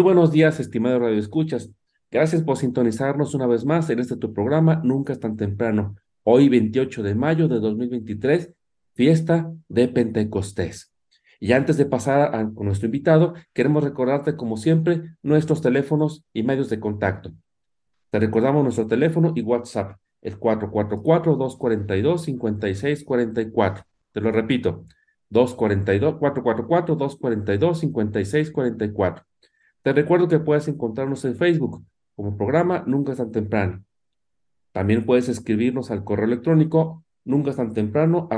Buenos días, estimados radioescuchas. Gracias por sintonizarnos una vez más en este tu programa Nunca es tan temprano. Hoy, 28 de mayo de 2023, fiesta de Pentecostés. Y antes de pasar a, nuestro invitado, queremos recordarte, como siempre, nuestros teléfonos y medios de contacto. Te recordamos nuestro teléfono y WhatsApp, el 444-242-5644. Te lo repito, 242 444-242-5644. Te recuerdo que puedes encontrarnos en Facebook como programa Nunca es tan temprano. También puedes escribirnos al correo electrónico nunca tan temprano.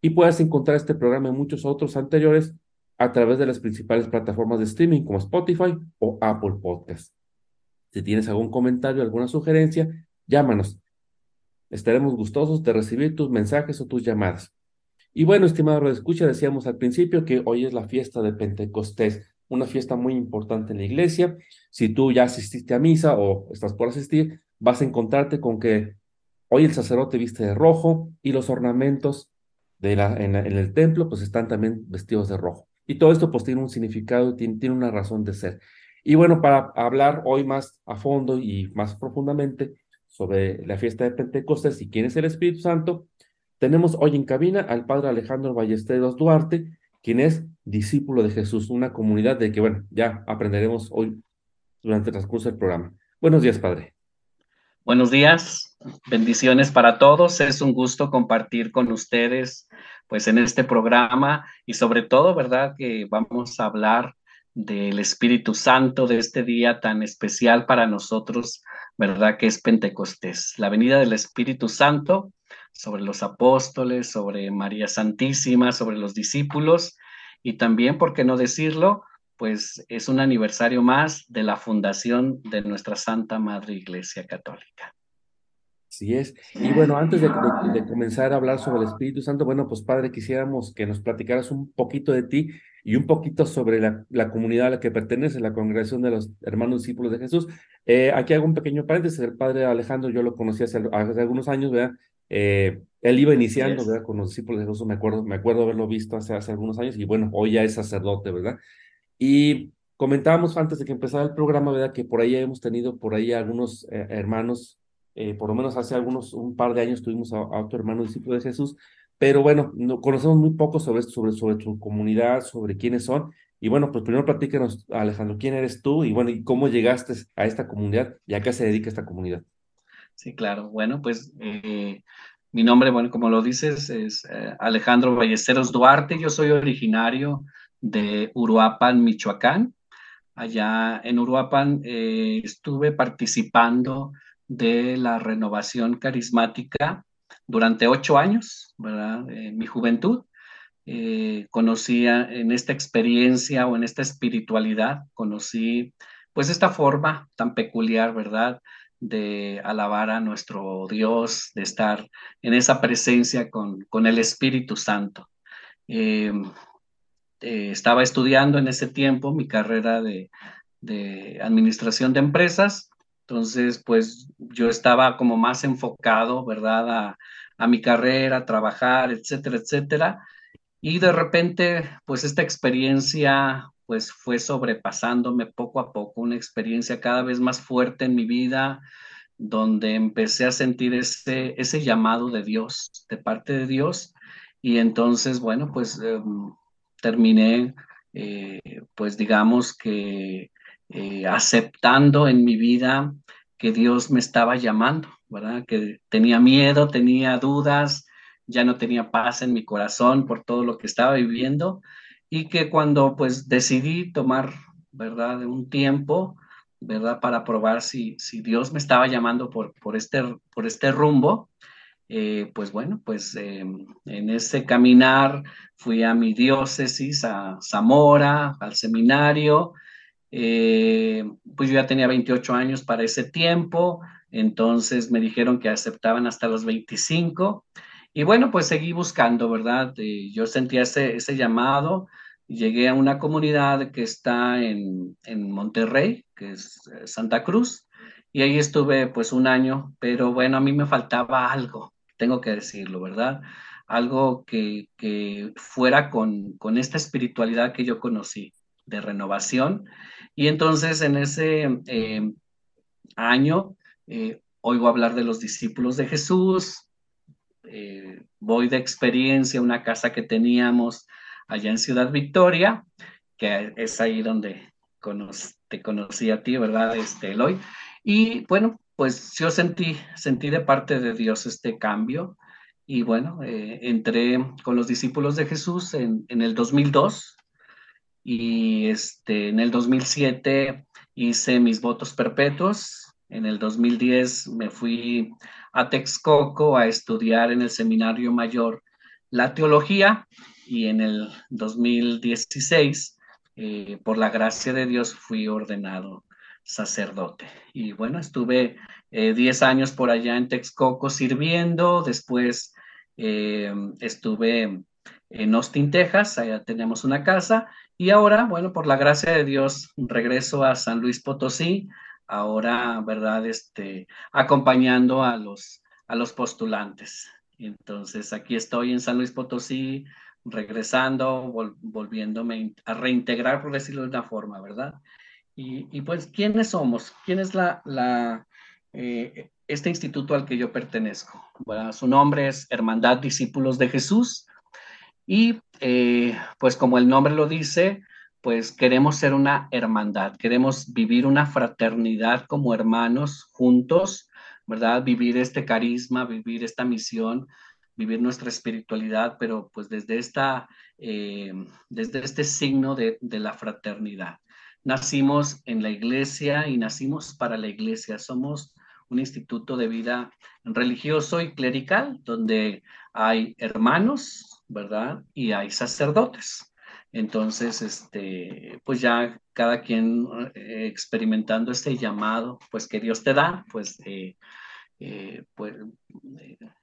Y puedes encontrar este programa y muchos otros anteriores a través de las principales plataformas de streaming como Spotify o Apple Podcast. Si tienes algún comentario, alguna sugerencia, llámanos. Estaremos gustosos de recibir tus mensajes o tus llamadas. Y bueno, estimado escucha, decíamos al principio que hoy es la fiesta de Pentecostés, una fiesta muy importante en la iglesia. Si tú ya asististe a misa o estás por asistir, vas a encontrarte con que hoy el sacerdote viste de rojo y los ornamentos de la, en, en el templo pues están también vestidos de rojo. Y todo esto pues tiene un significado, tiene, tiene una razón de ser. Y bueno, para hablar hoy más a fondo y más profundamente sobre la fiesta de Pentecostés y quién es el Espíritu Santo, tenemos hoy en cabina al padre Alejandro Ballesteros Duarte, quien es discípulo de Jesús, una comunidad de que, bueno, ya aprenderemos hoy durante el transcurso del programa. Buenos días, padre. Buenos días, bendiciones para todos. Es un gusto compartir con ustedes, pues, en este programa y sobre todo, ¿verdad? Que vamos a hablar del Espíritu Santo de este día tan especial para nosotros, ¿verdad? Que es Pentecostés, la venida del Espíritu Santo sobre los apóstoles, sobre María Santísima, sobre los discípulos y también, ¿por qué no decirlo? Pues es un aniversario más de la fundación de nuestra Santa Madre Iglesia Católica. Así es. Y bueno, antes de, comenzar a hablar sobre el Espíritu Santo, bueno, pues Padre, quisiéramos que nos platicaras un poquito de ti y un poquito sobre la, la comunidad a la que pertenece, la congregación de los hermanos discípulos de Jesús. Eh, aquí hago un pequeño paréntesis, el Padre Alejandro yo lo conocí hace, hace algunos años, ¿verdad? Eh, él iba iniciando, ¿verdad? Con los discípulos de Jesús, me acuerdo, me acuerdo haberlo visto hace, hace algunos años y bueno, hoy ya es sacerdote, ¿verdad? Y comentábamos antes de que empezara el programa, ¿verdad? Que por ahí hemos tenido por ahí algunos eh, hermanos, eh, por lo menos hace algunos, un par de años tuvimos a, a otro hermano discípulo de Jesús, pero bueno, no, conocemos muy poco sobre sobre, sobre tu comunidad, sobre quiénes son. Y bueno, pues primero platícanos, Alejandro, ¿quién eres tú? Y bueno, ¿y cómo llegaste a esta comunidad y a qué se dedica esta comunidad? Sí, claro. Bueno, pues eh, mi nombre, bueno, como lo dices, es eh, Alejandro Ballesteros Duarte. Yo soy originario de Uruapan, Michoacán. Allá en Uruapan eh, estuve participando de la renovación carismática durante ocho años, ¿verdad? En mi juventud. Conocía en esta experiencia o en esta espiritualidad, conocí pues esta forma tan peculiar, ¿verdad? De alabar a nuestro Dios, de estar en esa presencia con, con el Espíritu Santo. Eh, eh, estaba estudiando en ese tiempo mi carrera de, de, administración de empresas, entonces pues yo estaba como más enfocado, ¿verdad? A, a mi carrera, a trabajar, etcétera, etcétera. Y de repente, pues esta experiencia pues fue sobrepasándome poco a poco, una experiencia cada vez más fuerte en mi vida, donde empecé a sentir ese, ese llamado de Dios, de parte de Dios, y entonces, bueno, pues em, terminé, eh, pues digamos que eh, aceptando en mi vida que Dios me estaba llamando, ¿verdad? Que tenía miedo, tenía dudas, ya no tenía paz en mi corazón por todo lo que estaba viviendo y que cuando pues decidí tomar, ¿verdad? Un tiempo, ¿verdad? Para probar si, si Dios me estaba llamando por, por, este, por este rumbo, eh, pues bueno, pues eh, en ese caminar fui a mi diócesis, a Zamora, al seminario, eh, pues yo ya tenía 28 años para ese tiempo, entonces me dijeron que aceptaban hasta los 25 y bueno, pues seguí buscando, ¿verdad? yo sentía ese, ese llamado, llegué a una comunidad que está en, en Monterrey, que es Santa Cruz, y ahí estuve pues un año, pero bueno, a mí me faltaba algo, tengo que decirlo, ¿verdad? Algo que, que fuera con, con esta espiritualidad que yo conocí de renovación. Y entonces en ese eh, año eh, oigo hablar de los discípulos de Jesús, eh, voy de experiencia a una casa que teníamos allá en Ciudad Victoria, que es ahí donde te conocí a ti, ¿verdad, este, Eloy? Y bueno, pues yo sentí, sentí de parte de Dios este cambio y bueno, eh, entré con los discípulos de Jesús en, en, el 2002 y este, en el 2007 hice mis votos perpetuos. En el 2010 me fui a Texcoco a estudiar en el Seminario Mayor la teología y en el 2016, eh, por la gracia de Dios, fui ordenado sacerdote. Y bueno, estuve 10 eh, años por allá en Texcoco sirviendo, después eh, estuve en Austin, Texas, allá tenemos una casa, y ahora, bueno, por la gracia de Dios, regreso a San Luis Potosí, ahora, ¿verdad? Este, acompañando a los, a los postulantes. Entonces, aquí estoy en San Luis Potosí, regresando, volviéndome a reintegrar, por decirlo de una forma, ¿verdad? Y, pues, ¿quiénes somos? ¿Quién es la, la, eh, este instituto al que yo pertenezco? Bueno, su nombre es Hermandad Discípulos de Jesús y eh, pues como el nombre lo dice, pues queremos ser una hermandad, queremos vivir una fraternidad como hermanos juntos, ¿verdad? Vivir este carisma, vivir esta misión, vivir nuestra espiritualidad, pero pues desde, esta, eh, desde este signo de, de la fraternidad nacimos en la iglesia y nacimos para la iglesia. Somos un instituto de vida religioso y clerical donde hay hermanos, ¿verdad? Y hay sacerdotes. Entonces, este, pues ya cada quien eh, experimentando este llamado, pues que Dios te da, pues eh, eh, pues,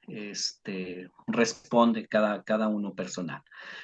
este, responde cada, cada uno personal.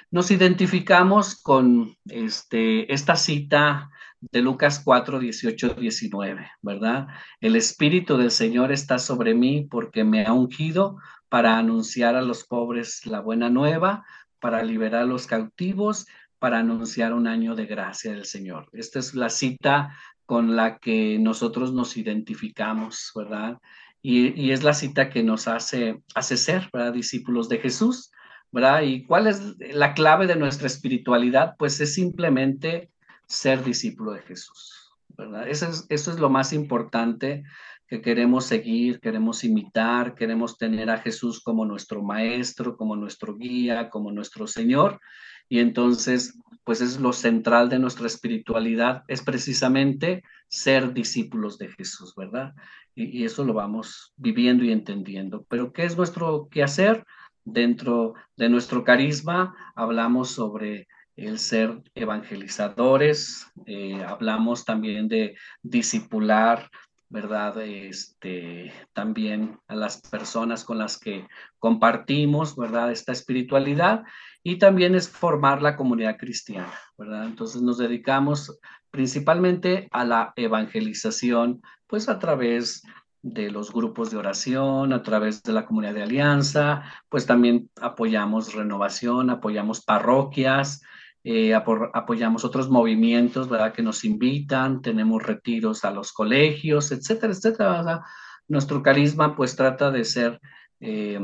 Nos identificamos con este, esta cita de Lucas 4, 18, 19, ¿verdad? El Espíritu del Señor está sobre mí porque me ha ungido para anunciar a los pobres la buena nueva, para liberar a los cautivos, para anunciar un año de gracia del Señor. Esta es la cita con la que nosotros nos identificamos, ¿verdad? y, es la cita que nos hace, hace ser, ¿verdad? Discípulos de Jesús, ¿verdad? ¿Y cuál es la clave de nuestra espiritualidad? Pues es simplemente ser discípulo de Jesús, ¿verdad? Eso es, eso es lo más importante que queremos seguir, queremos imitar, queremos tener a Jesús como nuestro maestro, como nuestro guía, como nuestro Señor. Y entonces, pues es lo central de nuestra espiritualidad, es precisamente ser discípulos de Jesús, ¿verdad? y, eso lo vamos viviendo y entendiendo. Pero ¿qué es nuestro quehacer? Dentro de nuestro carisma hablamos sobre el ser evangelizadores, eh, hablamos también de discipular, ¿verdad? Este, también a las personas con las que compartimos, ¿verdad? Esta espiritualidad y también es formar la comunidad cristiana, ¿verdad? Entonces nos dedicamos principalmente a la evangelización, pues a través de los grupos de oración, a través de la comunidad de alianza, pues también apoyamos renovación, apoyamos parroquias, eh, apoyamos otros movimientos, ¿verdad? Que nos invitan, tenemos retiros a los colegios, etcétera, etcétera. nuestro carisma pues trata de ser eh,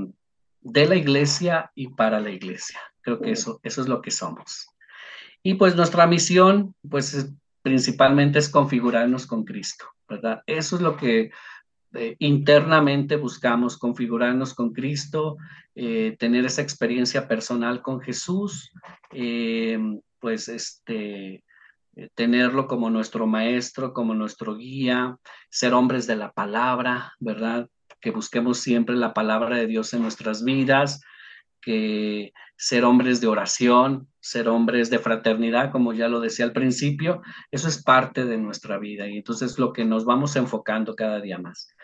de la iglesia y para la iglesia. Creo que eso, eso es lo que somos. Y pues nuestra misión, pues es, principalmente es configurarnos con Cristo, ¿verdad? Eso es lo que eh, internamente buscamos, configurarnos con Cristo, eh, tener esa experiencia personal con Jesús, eh, pues este, tenerlo como nuestro maestro, como nuestro guía, ser hombres de la palabra, ¿verdad? Que busquemos siempre la palabra de Dios en nuestras vidas, que ser hombres de oración, ser hombres de fraternidad, como ya lo decía al principio, eso es parte de nuestra vida y entonces lo que nos vamos enfocando cada día más.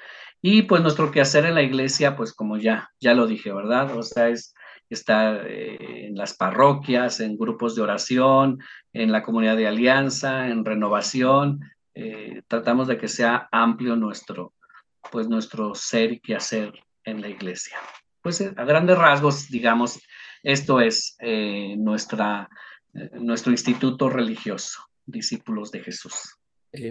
Y pues nuestro quehacer en la iglesia, pues como ya, ya lo dije, ¿verdad? O sea, es estar eh, en las parroquias, en grupos de oración, en la comunidad de alianza, en renovación. Eh, tratamos de que sea amplio nuestro, pues nuestro ser y quehacer en la iglesia pues eh, a grandes rasgos, digamos, esto es eh, nuestra, eh, nuestro instituto religioso, Discípulos de Jesús.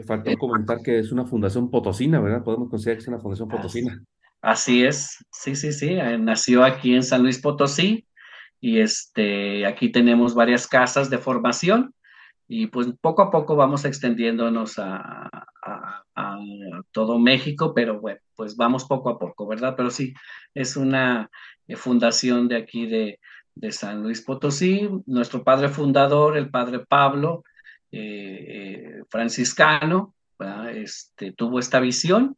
faltó comentar que es una fundación potosina, ¿verdad? Podemos considerar que es una fundación potosina. Así es, sí, sí, sí. nació aquí en San Luis Potosí y este, aquí tenemos varias casas de formación y pues poco a poco vamos extendiéndonos a, todo México, pero bueno, pues vamos poco a poco, ¿verdad? Pero sí, es una eh, fundación de aquí de, San Luis Potosí. Nuestro padre fundador, el padre Pablo, eh, eh, franciscano, este, tuvo esta visión,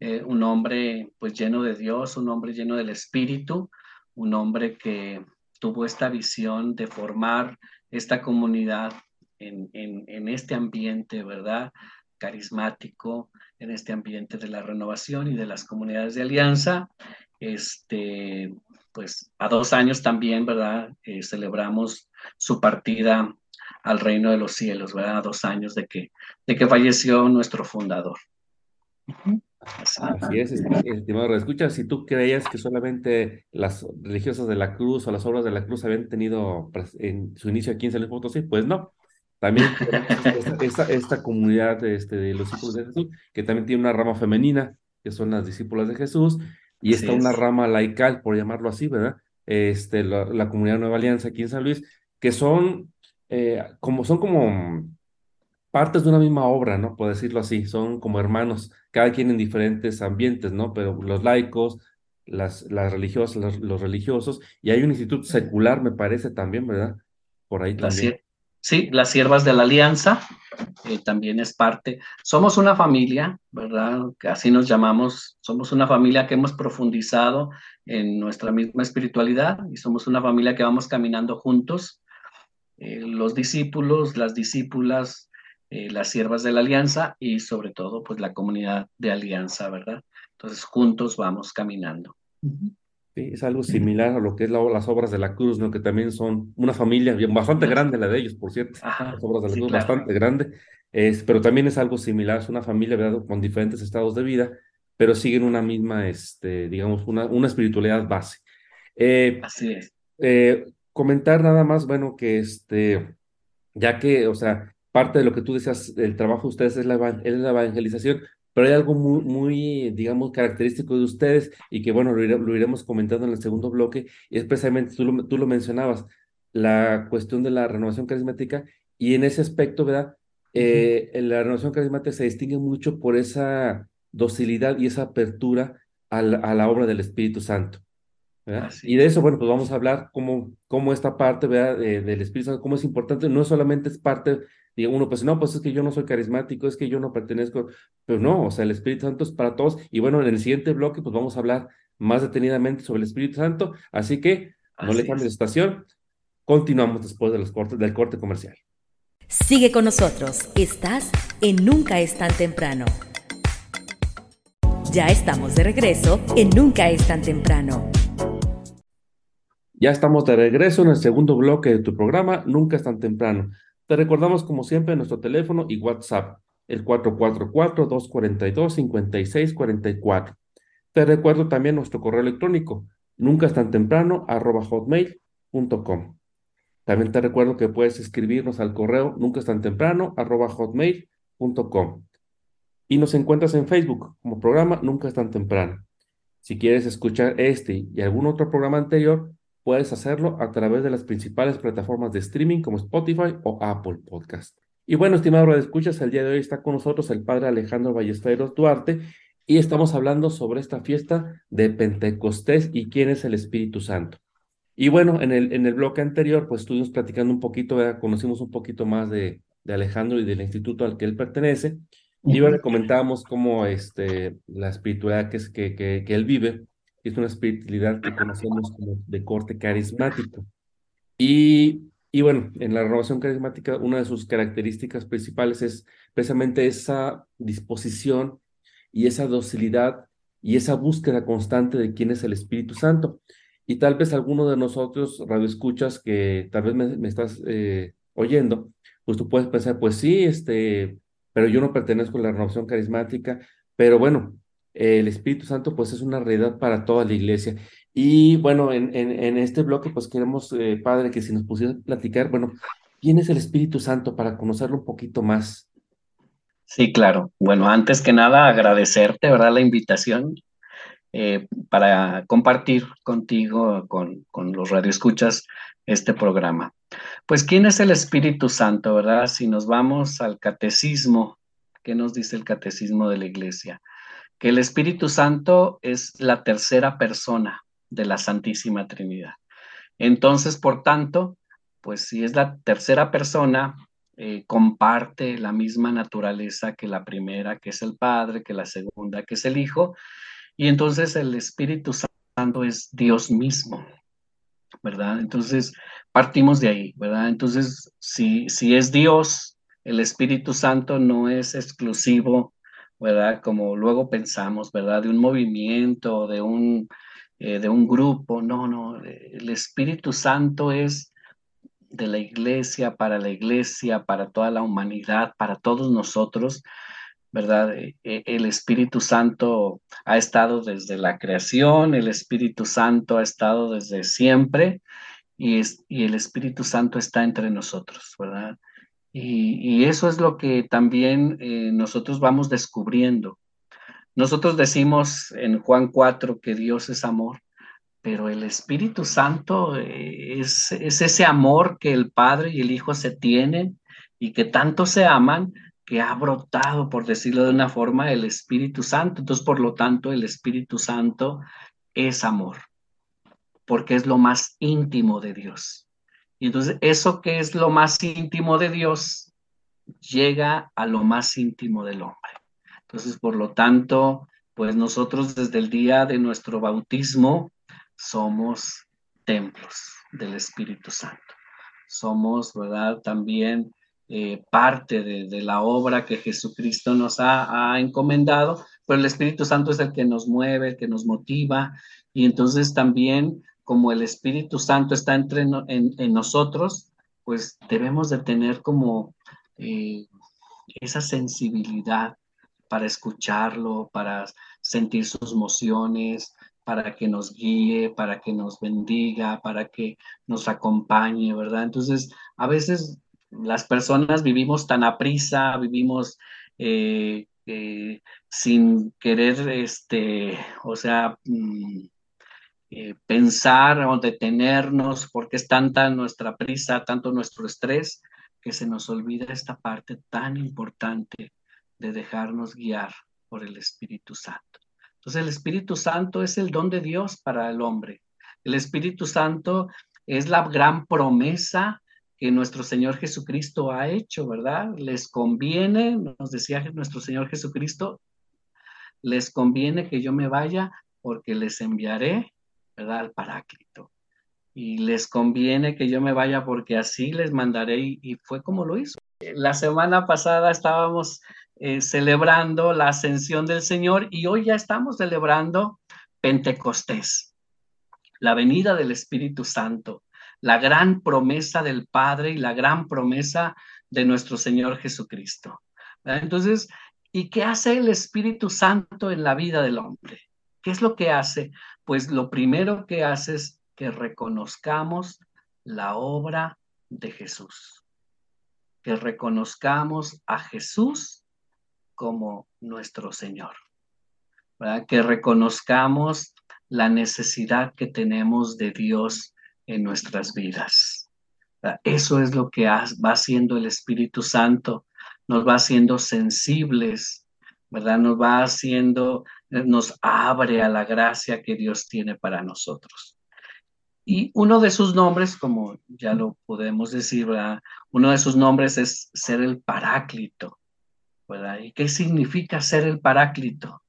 un hombre pues lleno de Dios, un hombre lleno del Espíritu, un hombre que tuvo esta visión de formar esta comunidad en, este ambiente, ¿verdad? Carismático, en este ambiente de la renovación y de las comunidades de alianza. Este, pues a dos años también, ¿verdad? Eh, celebramos su partida al reino de los cielos, ¿verdad? A dos años de que, de que falleció nuestro fundador. Así es, estimado escucha, si tú creías que solamente las religiosas de la cruz o las obras de la cruz habían tenido en su inicio aquí en San Luis Potosí, pues no, también esta, esta, comunidad este, de los discípulos de Jesús, que también tiene una rama femenina, que son las discípulas de Jesús, y está una rama laical, por llamarlo así, ¿verdad? Este, la, comunidad Nueva Alianza aquí en San Luis, que son, eh, como, son como partes de una misma obra, ¿no? Por decirlo así, son como hermanos, cada quien en diferentes ambientes, ¿no? Pero los laicos, las, las religiosas, los, religiosos, y hay un instituto secular, me parece también, ¿verdad? Por ahí también. Sí, las siervas de la alianza eh, también es parte. Somos una familia, ¿verdad? Así nos llamamos. Somos una familia que hemos profundizado en nuestra misma espiritualidad y somos una familia que vamos caminando juntos. Eh, los discípulos, las discípulas, eh, las siervas de la alianza y sobre todo, pues la comunidad de alianza, ¿verdad? Entonces, juntos vamos caminando es algo similar a lo que es las obras de la cruz, ¿no? Que también son una familia bastante grande la de ellos, por cierto. las obras de la cruz bastante grande. Es, pero también es algo similar, es una familia, ¿verdad? Con diferentes estados de vida, pero siguen una misma, este, digamos, una, una espiritualidad base. Eh, Así es. Eh, comentar nada más, bueno, que este, ya que, o sea, parte de lo que tú decías, el trabajo de ustedes es la, es la evangelización, pero hay algo muy, muy, digamos, característico de ustedes y que, bueno, lo, iremos comentando en el segundo bloque, y es precisamente, tú lo, tú lo mencionabas, la cuestión de la renovación carismática, y en ese aspecto, ¿verdad? Eh, la renovación carismática se distingue mucho por esa docilidad y esa apertura a la, obra del Espíritu Santo. ¿verdad? Y de eso, bueno, pues vamos a hablar cómo, cómo esta parte ¿verdad? del Espíritu Santo, cómo es importante, no solamente es parte y uno pues no, pues es que yo no soy carismático, es que yo no pertenezco, pero no, o sea, el Espíritu Santo es para todos. Y bueno, en el siguiente bloque pues vamos a hablar más detenidamente sobre el Espíritu Santo, así que no le cambies de estación. Continuamos después de los cortes, del corte comercial. Sigue con nosotros, estás en Nunca es tan temprano. Ya estamos de regreso en Nunca es tan temprano. Ya estamos de regreso en el segundo bloque de tu programa, Nunca es tan temprano. Te recordamos como siempre nuestro teléfono y WhatsApp, el 444-242-5644. Te recuerdo también nuestro correo electrónico, nunca tan temprano, arroba hotmail.com. También te recuerdo que puedes escribirnos al correo nunca tan temprano, hotmail.com. Y nos encuentras en Facebook como programa Nunca es tan temprano. Si quieres escuchar este y algún otro programa anterior, puedes hacerlo a través de las principales plataformas de streaming como Spotify o Apple Podcast. Y bueno, estimado Radio Escuchas, el día de hoy está con nosotros el padre Alejandro Ballesteros Duarte y estamos hablando sobre esta fiesta de Pentecostés y quién es el Espíritu Santo. Y bueno, en el, en el bloque anterior, pues estuvimos platicando un poquito, ¿verdad? conocimos un poquito más de, de Alejandro y del instituto al que él pertenece. Y le comentábamos cómo este, la espiritualidad que, es, que, que, que él vive es una espiritualidad que conocemos como de corte carismático. Y, y bueno, en la renovación carismática, una de sus características principales es precisamente esa disposición y esa docilidad y esa búsqueda constante de quién es el Espíritu Santo. Y tal vez alguno de nosotros, radioescuchas, que tal vez me, estás eh, oyendo, pues tú puedes pensar, pues sí, este, pero yo no pertenezco a la renovación carismática, pero bueno, el Espíritu Santo pues es una realidad para toda la iglesia. Y bueno, en, en, este bloque pues queremos, eh, Padre, que si nos pusieras platicar, bueno, ¿quién es el Espíritu Santo para conocerlo un poquito más? Sí, claro. Bueno, antes que nada agradecerte, ¿verdad? La invitación eh, para compartir contigo, con, con los radioescuchas, este programa. Pues, ¿quién es el Espíritu Santo, verdad? Si nos vamos al catecismo, ¿qué nos dice el catecismo de la iglesia? Que el Espíritu Santo es la tercera persona de la Santísima Trinidad. Entonces, por tanto, pues si es la tercera persona, eh, comparte la misma naturaleza que la primera, que es el Padre, que la segunda, que es el Hijo, y entonces el Espíritu Santo es Dios mismo, ¿verdad? Entonces, partimos de ahí, ¿verdad? Entonces, si, si es Dios, el Espíritu Santo no es exclusivo, ¿verdad? Como luego pensamos, ¿verdad? De un movimiento, de un, eh, de un grupo, no, no, el Espíritu Santo es de la iglesia, para la iglesia, para toda la humanidad, para todos nosotros, ¿verdad? E, e, el Espíritu Santo ha estado desde la creación, el Espíritu Santo ha estado desde siempre y, es, y el Espíritu Santo está entre nosotros, ¿verdad? Y, eso es lo que también eh, nosotros vamos descubriendo. Nosotros decimos en Juan 4 que Dios es amor, pero el Espíritu Santo eh, es, es ese amor que el Padre y el Hijo se tienen y que tanto se aman, que ha brotado, por decirlo de una forma, el Espíritu Santo. Entonces, por lo tanto, el Espíritu Santo es amor, porque es lo más íntimo de Dios. Y entonces, eso que es lo más íntimo de Dios, llega a lo más íntimo del hombre. Entonces, por lo tanto, pues nosotros desde el día de nuestro bautismo somos templos del Espíritu Santo. Somos, ¿verdad? También eh, parte de, la obra que Jesucristo nos ha, ha, encomendado, pero el Espíritu Santo es el que nos mueve, el que nos motiva, y entonces también como el Espíritu Santo está entre en, nosotros, pues debemos de tener como eh, esa sensibilidad para escucharlo, para sentir sus emociones, para que nos guíe, para que nos bendiga, para que nos acompañe, ¿verdad? Entonces, a veces las personas vivimos tan a prisa, vivimos eh, eh, sin querer, este, o sea, mm, eh, pensar o detenernos, porque es tanta nuestra prisa, tanto nuestro estrés, que se nos olvida esta parte tan importante de dejarnos guiar por el Espíritu Santo. Entonces, el Espíritu Santo es el don de Dios para el hombre. El Espíritu Santo es la gran promesa que nuestro Señor Jesucristo ha hecho, ¿verdad? Les conviene, nos decía nuestro Señor Jesucristo, les conviene que yo me vaya porque les enviaré, ¿verdad? Al Paráclito. Y les conviene que yo me vaya porque así les mandaré y, fue como lo hizo. La semana pasada estábamos eh, celebrando la ascensión del Señor y hoy ya estamos celebrando Pentecostés, la venida del Espíritu Santo la gran promesa del Padre y la gran promesa de nuestro Señor Jesucristo. Entonces, ¿y qué hace el Espíritu Santo en la vida del hombre? ¿Qué es lo que hace? Pues lo primero que hace es que reconozcamos la obra de Jesús, que reconozcamos a Jesús como nuestro Señor. Que reconozcamos la necesidad que tenemos de Dios en nuestras vidas. Eso es lo que va haciendo el Espíritu Santo, nos va haciendo sensibles, ¿verdad? Nos va haciendo, eh, nos abre a la gracia que Dios tiene para nosotros. Y uno de sus nombres, como ya lo podemos decir, ¿verdad? Uno de sus nombres es ser el paráclito, ¿verdad? ¿Y qué significa ser el paráclito?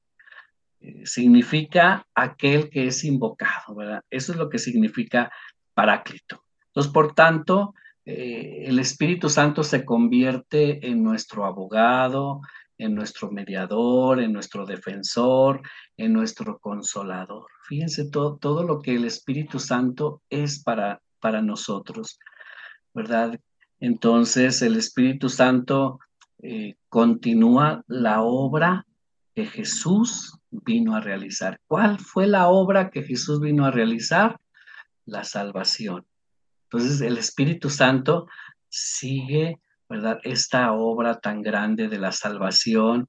Eh, significa aquel que es invocado, ¿verdad? Eso es lo que significa paráclito. Entonces, por tanto, eh, el Espíritu Santo se convierte en nuestro abogado, en nuestro mediador, en nuestro defensor, en nuestro consolador. Fíjense todo, todo lo que el Espíritu Santo es para, para nosotros, ¿verdad? Entonces, el Espíritu Santo eh, continúa la obra que Jesús vino a realizar. ¿Cuál fue la obra que Jesús vino a realizar? La salvación. Entonces el Espíritu Santo sigue, ¿verdad? Esta obra tan grande de la salvación,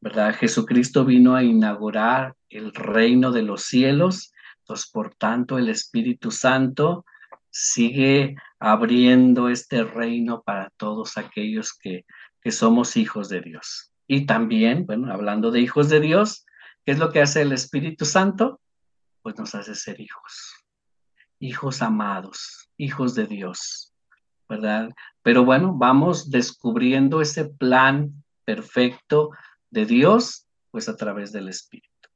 ¿verdad? Jesucristo vino a inaugurar el reino de los cielos, pues por tanto el Espíritu Santo sigue abriendo este reino para todos aquellos que, que somos hijos de Dios. Y también, bueno, hablando de hijos de Dios, ¿qué es lo que hace el Espíritu Santo? Pues nos hace ser hijos, hijos amados, hijos de Dios, ¿verdad? Pero bueno, vamos descubriendo ese plan perfecto de Dios, pues a través del Espíritu,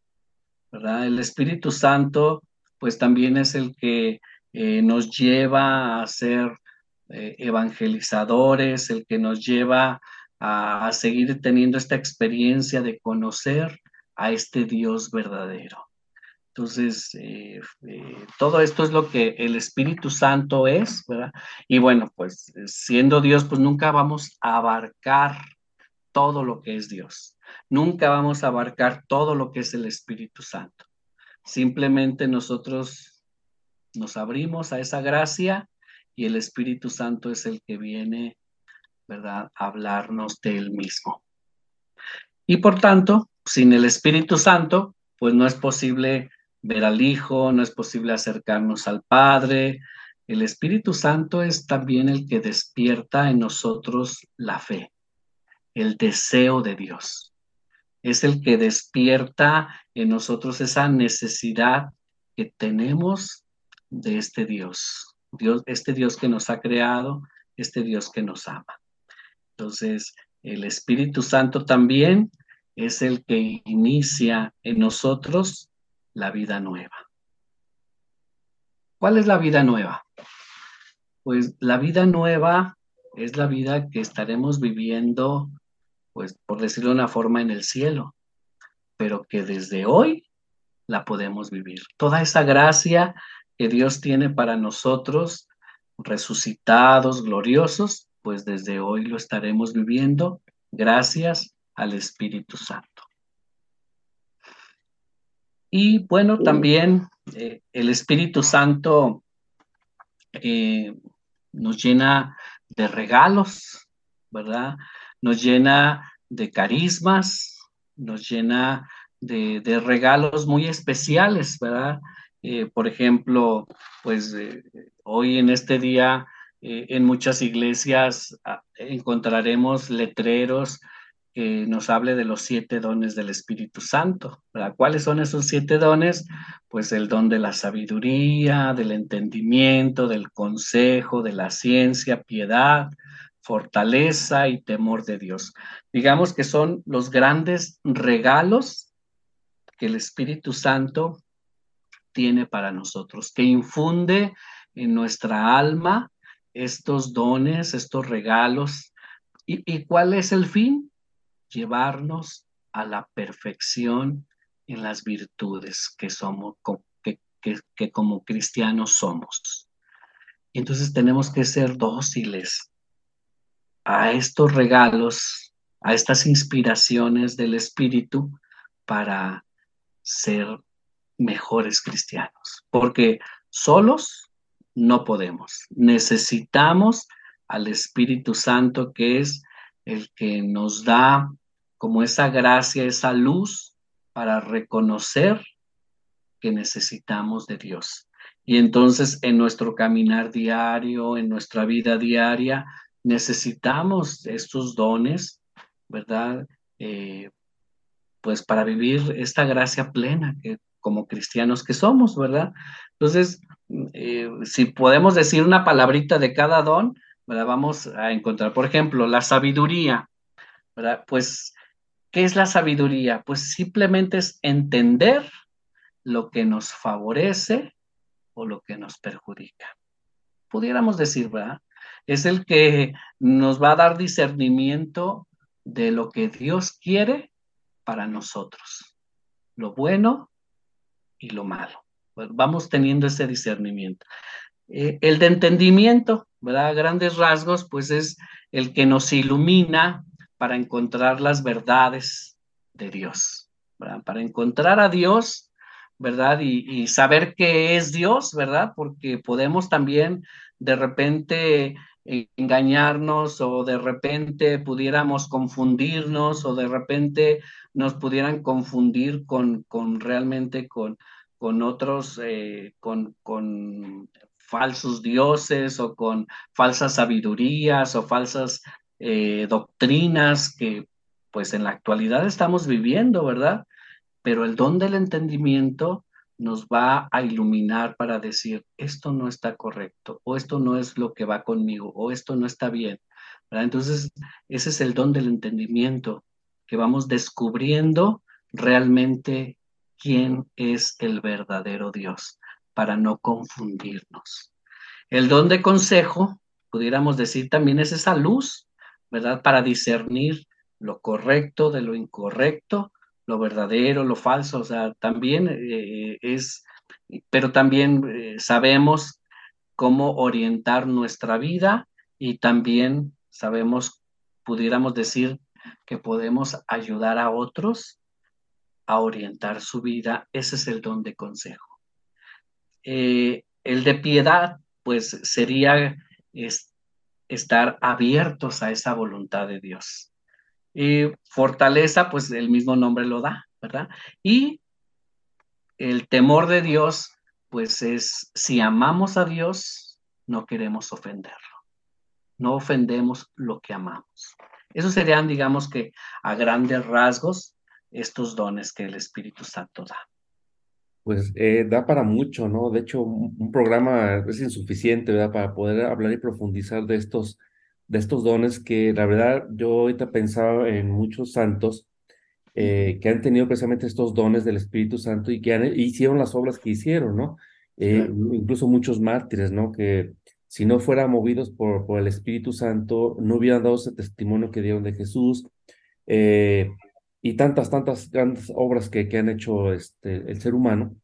¿verdad? El Espíritu Santo, pues también es el que eh, nos lleva a ser eh, evangelizadores, el que nos lleva a, a seguir teniendo esta experiencia de conocer a este Dios verdadero. Entonces, eh, eh, todo esto es lo que el Espíritu Santo es, ¿verdad? Y bueno, pues eh, siendo Dios, pues nunca vamos a abarcar todo lo que es Dios. Nunca vamos a abarcar todo lo que es el Espíritu Santo. Simplemente nosotros nos abrimos a esa gracia y el Espíritu Santo es el que viene, ¿verdad?, a hablarnos de él mismo. Y por tanto, sin el Espíritu Santo, pues no es posible ver al Hijo, no es posible acercarnos al Padre. El Espíritu Santo es también el que despierta en nosotros la fe, el deseo de Dios. Es el que despierta en nosotros esa necesidad que tenemos de este Dios, Dios, este Dios que nos ha creado, este Dios que nos ama. Entonces, el Espíritu Santo también es el que inicia en nosotros la vida nueva. ¿Cuál es la vida nueva? Pues la vida nueva es la vida que estaremos viviendo, pues por decirlo de una forma, en el cielo, pero que desde hoy la podemos vivir. Toda esa gracia que Dios tiene para nosotros, resucitados, gloriosos, pues desde hoy lo estaremos viviendo gracias al Espíritu Santo. Y bueno, también eh, el Espíritu Santo eh, nos llena de regalos, ¿verdad? Nos llena de carismas, nos llena de, de regalos muy especiales, ¿verdad? Eh, por ejemplo, pues hoy en este día en muchas iglesias ah, encontraremos letreros que nos hable de los siete dones del Espíritu Santo. ¿verdad? ¿Cuáles son esos siete dones? Pues el don de la sabiduría, del entendimiento, del consejo, de la ciencia, piedad, fortaleza y temor de Dios. Digamos que son los grandes regalos que el Espíritu Santo tiene para nosotros, que infunde en nuestra alma estos dones, estos regalos. ¿Y, y cuál es el fin? Llevarnos a la perfección en las virtudes que somos, que, que, como cristianos somos. Entonces tenemos que ser dóciles a estos regalos, a estas inspiraciones del Espíritu para ser mejores cristianos, porque solos no podemos. Necesitamos al Espíritu Santo que es el que nos da como esa gracia, esa luz para reconocer que necesitamos de Dios. Y entonces en nuestro caminar diario, en nuestra vida diaria, necesitamos estos dones, ¿verdad? Eh, pues para vivir esta gracia plena que como cristianos que somos, ¿verdad? Entonces, eh, si podemos decir una palabrita de cada don. Vamos a encontrar, por ejemplo, la sabiduría, ¿verdad? Pues, ¿qué es la sabiduría? Pues simplemente es entender lo que nos favorece o lo que nos perjudica. Pudiéramos decir, ¿verdad? Es el que nos va a dar discernimiento de lo que Dios quiere para nosotros, lo bueno y lo malo. Pues vamos teniendo ese discernimiento. Eh, el de entendimiento, ¿verdad? A grandes rasgos, pues es el que nos ilumina para encontrar las verdades de Dios. Para encontrar a Dios, ¿verdad? Y, y saber qué es Dios, ¿verdad? Porque podemos también de repente engañarnos o de repente pudiéramos confundirnos o de repente nos pudieran confundir con, con realmente con, con otros, eh, con, con falsos dioses o con falsas sabidurías o falsas eh, doctrinas que pues en la actualidad estamos viviendo, ¿verdad? Pero el don del entendimiento nos va a iluminar para decir, esto no está correcto, o esto no es lo que va conmigo, o esto no está bien. Entonces, ese es el don del entendimiento, que vamos descubriendo realmente quién es el verdadero Dios, para no confundirnos. El don de consejo, pudiéramos decir, también es esa luz, ¿verdad? Para discernir lo correcto de lo incorrecto, lo verdadero, lo falso, o sea, también eh, es, pero también eh, sabemos cómo orientar nuestra vida y también sabemos, pudiéramos decir, que podemos ayudar a otros a orientar su vida. Ese es el don de consejo. Eh, el de piedad, pues sería estar abiertos a esa voluntad de Dios. Y fortaleza, pues el mismo nombre lo da, ¿verdad? Y el temor de Dios, pues es, si amamos a Dios, no queremos ofenderlo. No ofendemos lo que amamos. Esos serían, digamos que a grandes rasgos, estos dones que el Espíritu Santo da. Pues eh, da para mucho, ¿no? De hecho, un, un, programa es insuficiente, ¿verdad? Para poder hablar y profundizar de estos de estos dones que la verdad yo ahorita pensaba en muchos santos eh, que han tenido precisamente estos dones del Espíritu Santo y que han, hicieron las obras que hicieron, ¿no? Eh, incluso muchos mártires, ¿no? Que si no fueran movidos por, por el Espíritu Santo, no hubieran dado ese testimonio que dieron de Jesús. Eh, y tantas, tantas grandes obras que, que han hecho este, el ser humano,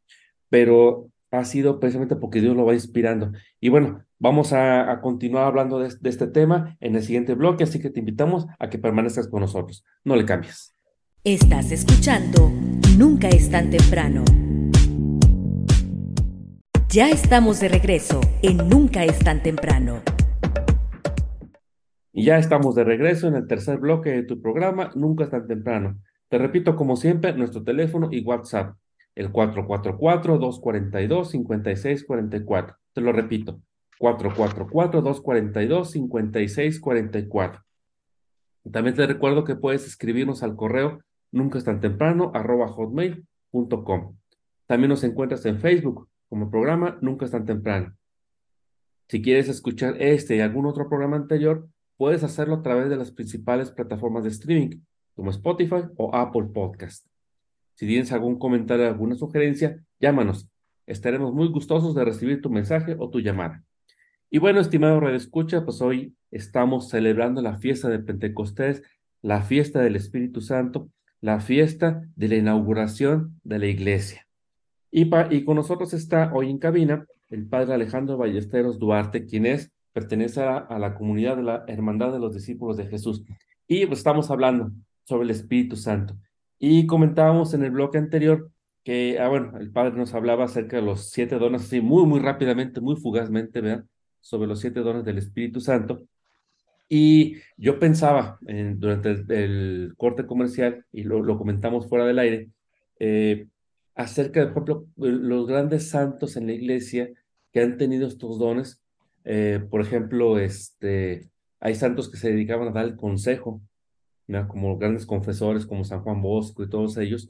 pero ha sido precisamente porque Dios lo va inspirando. Y bueno, Vamos a, continuar hablando de, este tema en el siguiente bloque, así que te invitamos a que permanezcas con nosotros. No le cambies. Estás escuchando Nunca es tan temprano. Ya estamos de regreso en Nunca es tan temprano. Y ya estamos de regreso en el tercer bloque de tu programa, Nunca es tan temprano. Te repito, como siempre, nuestro teléfono y WhatsApp, el 444-242-5644. Te lo repito, 444-242-5644. También te recuerdo que puedes escribirnos al correo nunca es tan temprano hotmail.com. También nos encuentras en Facebook como programa Nunca es tan temprano. Si quieres escuchar este y algún otro programa anterior, puedes hacerlo a través de las principales plataformas de streaming como Spotify o Apple Podcast. Si tienes algún comentario alguna sugerencia, llámanos. Estaremos muy gustosos de recibir tu mensaje o tu llamada. Y bueno, estimado Red Escucha, pues hoy estamos celebrando la fiesta de Pentecostés, la fiesta del Espíritu Santo, la fiesta de la inauguración de la iglesia. Y, y con nosotros está hoy en cabina el padre Alejandro Ballesteros Duarte, quien es, pertenece a, la comunidad de la Hermandad de los Discípulos de Jesús. Y pues estamos hablando sobre el Espíritu Santo. Y comentábamos en el bloque anterior que, ah, bueno, el padre nos hablaba acerca de los siete dones, así muy, muy rápidamente, muy fugazmente, ¿verdad? sobre los siete dones del Espíritu Santo. Y yo pensaba en- durante el, corte comercial, y lo, lo comentamos fuera del aire, eh, acerca de, por ejemplo, los grandes santos en la iglesia que han tenido estos dones. Eh, por ejemplo, este, hay santos que se dedicaban a dar el consejo, Como grandes confesores como San Juan Bosco y todos ellos.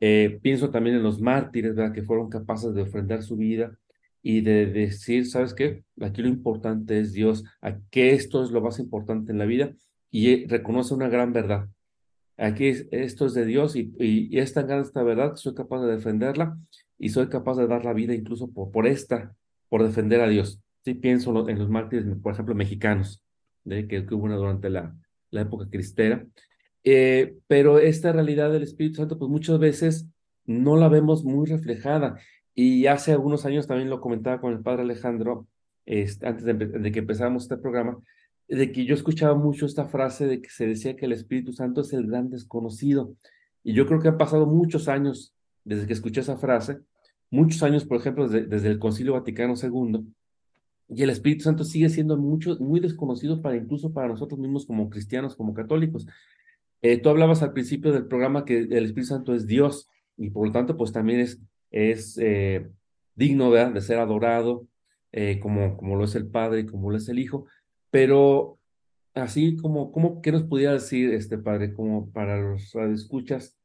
Eh, pienso también en los mártires, ¿verdad? Que fueron capaces de ofrendar su vida y de decir, ¿sabes qué? Aquí lo importante es Dios, a que esto es lo más importante en la vida y eh, reconoce una gran verdad. Aquí es- esto es de Dios y, y, y es tan grande esta verdad que soy capaz de defenderla y soy capaz de dar la vida incluso por, esta, por defender a Dios. Sí pienso en los mártires, por ejemplo, mexicanos. Que, que hubo una durante la, la época cristera. Eh, pero esta realidad del Espíritu Santo, pues muchas veces no la vemos muy reflejada. Y hace algunos años también lo comentaba con el padre Alejandro, antes de que empezáramos este programa, de que yo escuchaba mucho esta frase de que se decía que el Espíritu Santo es el gran desconocido. Y yo creo que han pasado muchos años desde que escuché esa frase, muchos años, por ejemplo, desde, desde el Concilio Vaticano II, y el Espíritu Santo sigue siendo mucho, muy desconocido para incluso para nosotros mismos como cristianos, como católicos. Eh, tú hablabas al principio del programa que el Espíritu Santo es Dios y por lo tanto pues también es, es eh, digno ¿verdad? de ser adorado eh, como, como lo es el Padre y como lo es el Hijo, pero así como, como ¿qué nos pudiera decir este Padre como para los escuchas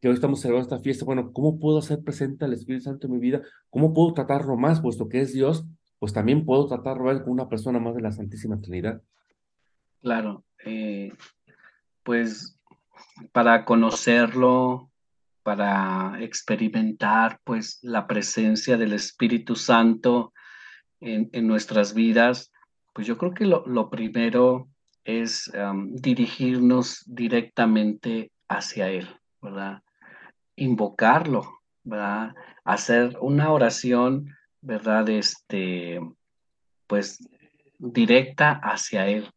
que hoy estamos celebrando esta fiesta? Bueno, ¿cómo puedo hacer presente al Espíritu Santo en mi vida? ¿Cómo puedo tratarlo más puesto que es Dios? Pues también puedo tratarlo a él como una persona más de la Santísima Trinidad. Claro, eh, pues para conocerlo, para experimentar pues la presencia del Espíritu Santo en, en nuestras vidas, pues yo creo que lo, lo primero es dirigirnos directamente hacia Él, ¿verdad? Invocarlo, ¿verdad? Hacer una oración, ¿verdad? Este, pues directa hacia Él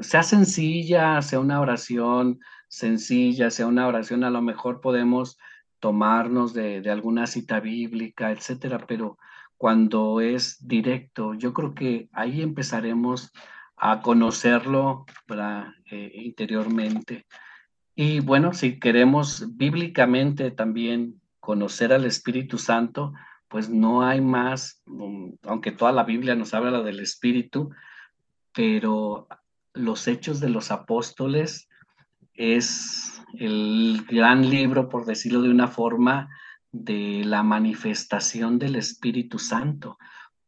sea sencilla, sea una oración sencilla, sea una oración, a lo mejor podemos tomarnos de, alguna cita bíblica, etcétera, pero cuando es directo, yo creo que ahí empezaremos a conocerlo. Eh, interiormente. Y bueno, si queremos bíblicamente también conocer al Espíritu Santo, pues no hay más, um, aunque toda la Biblia nos habla del Espíritu, pero los hechos de los apóstoles es el gran libro, por decirlo de una forma, de la manifestación del Espíritu Santo,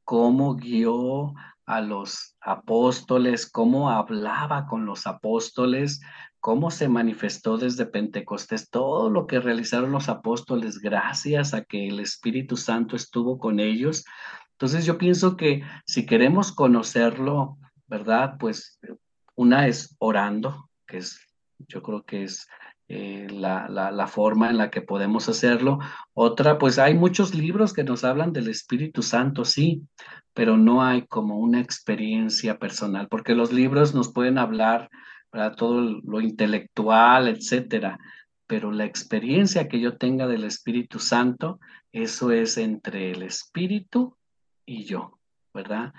cómo guió a los apóstoles, cómo hablaba con los apóstoles, cómo se manifestó desde Pentecostés, todo lo que realizaron los apóstoles gracias a que el Espíritu Santo estuvo con ellos. Entonces yo pienso que si queremos conocerlo, ¿verdad? Pues una es orando, que es, yo creo que es eh, la, la, la, forma en la que podemos hacerlo. Otra, pues hay muchos libros que nos hablan del Espíritu Santo, sí, pero no hay como una experiencia personal, porque los libros nos pueden hablar todo lo intelectual, etcétera, pero la experiencia que yo tenga del Espíritu Santo, eso es entre el Espíritu y yo, ¿verdad?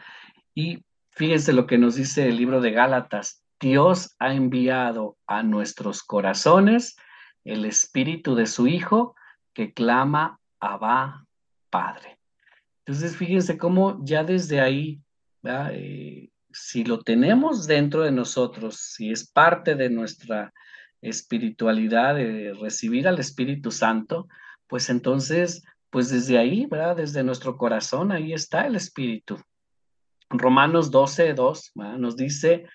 Y fíjense lo que nos dice el libro de Gálatas, Dios ha enviado a nuestros corazones el espíritu de su Hijo que clama Abba Padre. Entonces, fíjense cómo ya desde ahí, eh, si lo tenemos dentro de nosotros, si es parte de nuestra espiritualidad de recibir al Espíritu Santo, pues entonces, pues desde ahí, ¿verdad? Desde nuestro corazón, ahí está el Espíritu. Romanos 12, 2 nos dice,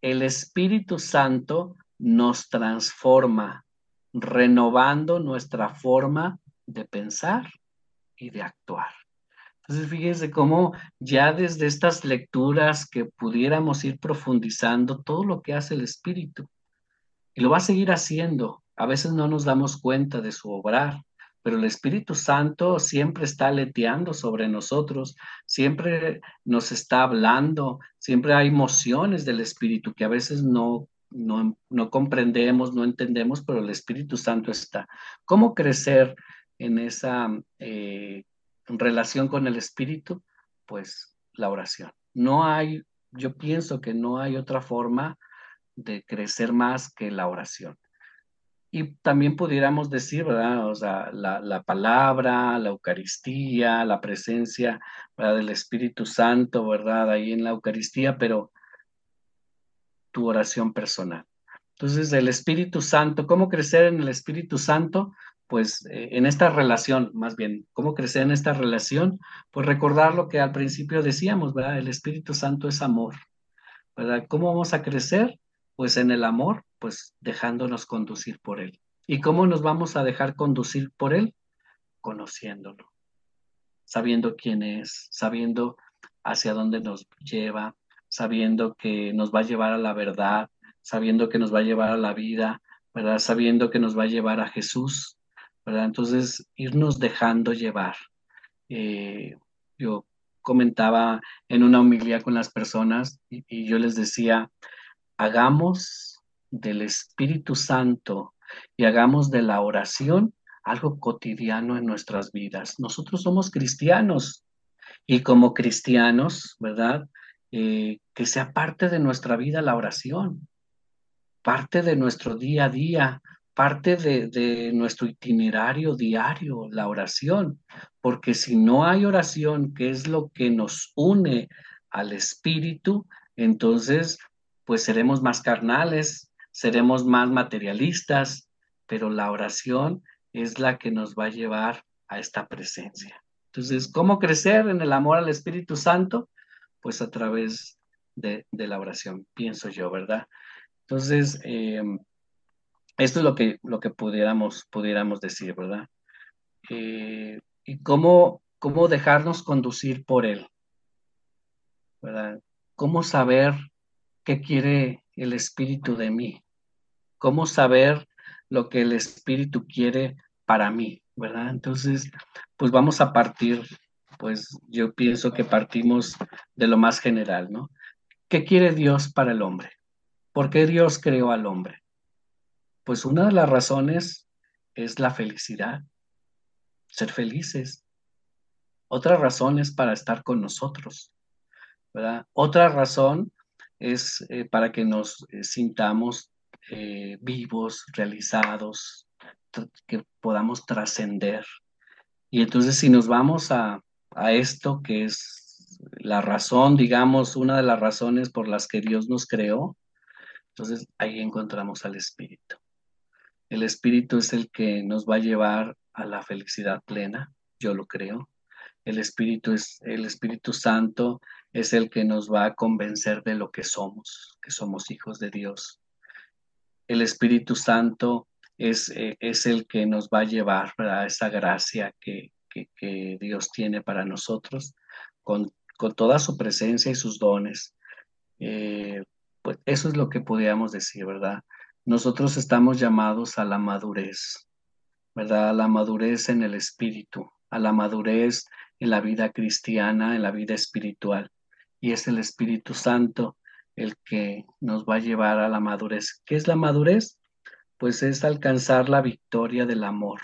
el Espíritu Santo nos transforma, renovando nuestra forma de pensar y de actuar. Entonces, fíjense cómo ya desde estas lecturas que pudiéramos ir profundizando todo lo que hace el Espíritu. Y lo va a seguir haciendo. A veces no nos damos cuenta de su obrar, pero el Espíritu Santo siempre está aleteando sobre nosotros, siempre nos está hablando, siempre hay emociones del Espíritu que a veces no, no, no comprendemos, no entendemos, pero el Espíritu Santo está. ¿Cómo crecer en esa eh, relación con el Espíritu? Pues la oración. No hay yo pienso que no hay otra forma de crecer más que la oración. Y también pudiéramos decir, ¿verdad? O sea, la, la palabra, la Eucaristía, la presencia ¿verdad? del Espíritu Santo, ¿verdad? Ahí en la Eucaristía, pero tu oración personal. Entonces, el Espíritu Santo, ¿cómo crecer en el Espíritu Santo? Pues eh, en esta relación, más bien, ¿cómo crecer en esta relación? Pues recordar lo que al principio decíamos, ¿verdad? El Espíritu Santo es amor, ¿verdad? ¿Cómo vamos a crecer? Pues en el amor, pues dejándonos conducir por Él. ¿Y cómo nos vamos a dejar conducir por Él? Conociéndolo, sabiendo quién es, sabiendo hacia dónde nos lleva, sabiendo que nos va a llevar a la verdad, sabiendo que nos va a llevar a la vida, ¿verdad? Sabiendo que nos va a llevar a Jesús, Entonces, irnos dejando llevar. Eh, yo comentaba en una homilía con las personas y, y yo les decía, hagamos del Espíritu Santo y hagamos de la oración algo cotidiano en nuestras vidas. Nosotros somos cristianos y como cristianos, ¿verdad? Eh, que sea parte de nuestra vida la oración, parte de nuestro día a día, parte de, de nuestro itinerario diario, la oración, porque si no hay oración, que es lo que nos une al Espíritu, entonces pues seremos más carnales, seremos más materialistas, pero la oración es la que nos va a llevar a esta presencia. Entonces, ¿cómo crecer en el amor al Espíritu Santo? Pues a través de, de la oración, pienso yo, ¿verdad? Entonces, eh, esto es lo que, lo que pudiéramos, pudiéramos decir, ¿verdad? Eh, y cómo, cómo dejarnos conducir por Él, ¿verdad? ¿Cómo saber qué quiere el Espíritu de mí? ¿Cómo saber lo que el Espíritu quiere para mí, ¿verdad? Entonces, pues vamos a partir, pues yo pienso que partimos de lo más general, ¿no? ¿Qué quiere Dios para el hombre? ¿Por qué Dios creó al hombre? Pues una de las razones es la felicidad, ser felices. Otra razón es para estar con nosotros, ¿verdad? Otra razón es eh, para que nos eh, sintamos eh, vivos, realizados, que podamos trascender. Y entonces si nos vamos a, a esto que es la razón, digamos, una de las razones por las que Dios nos creó, entonces ahí encontramos al Espíritu. El Espíritu es el que nos va a llevar a la felicidad plena, yo lo creo. El Espíritu es el Espíritu Santo es el que nos va a convencer de lo que somos, que somos hijos de Dios. El Espíritu Santo es, eh, es el que nos va a llevar a esa gracia que, que, Dios tiene para nosotros, con, con, toda su presencia y sus dones. Eh, pues eso es lo que podríamos decir, ¿verdad? Nosotros estamos llamados a la madurez, ¿verdad? A la madurez en el espíritu, a la madurez en la vida cristiana, en la vida espiritual y es el Espíritu Santo el que nos va a llevar a la madurez. ¿Qué es la madurez? Pues es alcanzar la victoria del amor,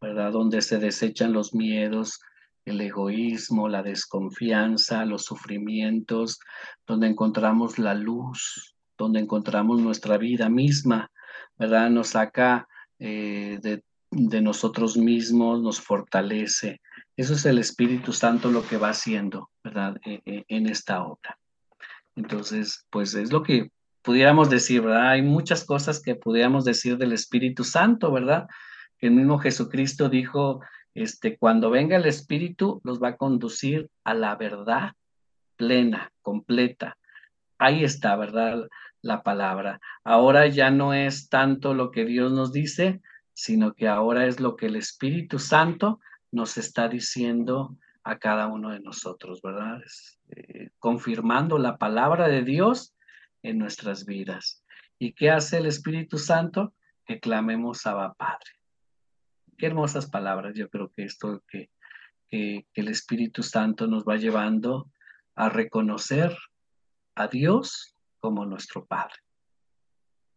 ¿verdad? Donde se desechan los miedos, el egoísmo, la desconfianza, los sufrimientos, donde encontramos la luz, donde encontramos nuestra vida misma, ¿verdad? Nos saca eh, de, nosotros mismos, nos fortalece, eso es el Espíritu Santo lo que va haciendo, ¿verdad? E, e, en esta obra. Entonces, pues es lo que pudiéramos decir, ¿verdad? Hay muchas cosas que pudiéramos decir del Espíritu Santo, ¿verdad? El mismo Jesucristo dijo, este, cuando venga el Espíritu, los va a conducir a la verdad plena, completa. Ahí está, ¿verdad? La palabra. Ahora ya no es tanto lo que Dios nos dice, sino que ahora es lo que el Espíritu Santo nos está diciendo a cada uno de nosotros, ¿verdad? Eh, confirmando la palabra de Dios en nuestras vidas. ¿Y qué hace el Espíritu Santo? Que clamemos a Padre. Qué hermosas palabras. Yo creo que esto que, que, que el Espíritu Santo nos va llevando a reconocer a Dios como nuestro Padre.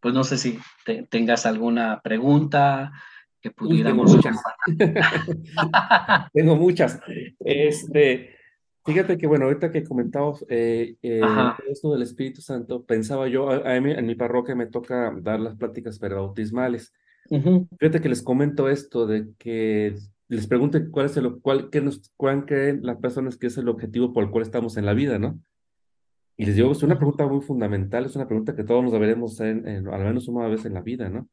Pues no sé si te, tengas alguna pregunta, que pudiéramos. Tengo muchas. Tengo muchas. Este, Fíjate que, bueno, ahorita que comentamos eh, eh, esto del Espíritu Santo, pensaba yo, a, a mí en mi parroquia me toca dar las pláticas bautismales. Ujú, Fíjate que les comento esto de que les pregunte cuál es el, cuál, qué nos, cuál creen las personas que es el objetivo por el cual estamos en la vida, ¿no? Y les digo, es una pregunta muy fundamental, es una pregunta que todos nos deberemos hacer en- en- al menos una vez en la vida, ¿no?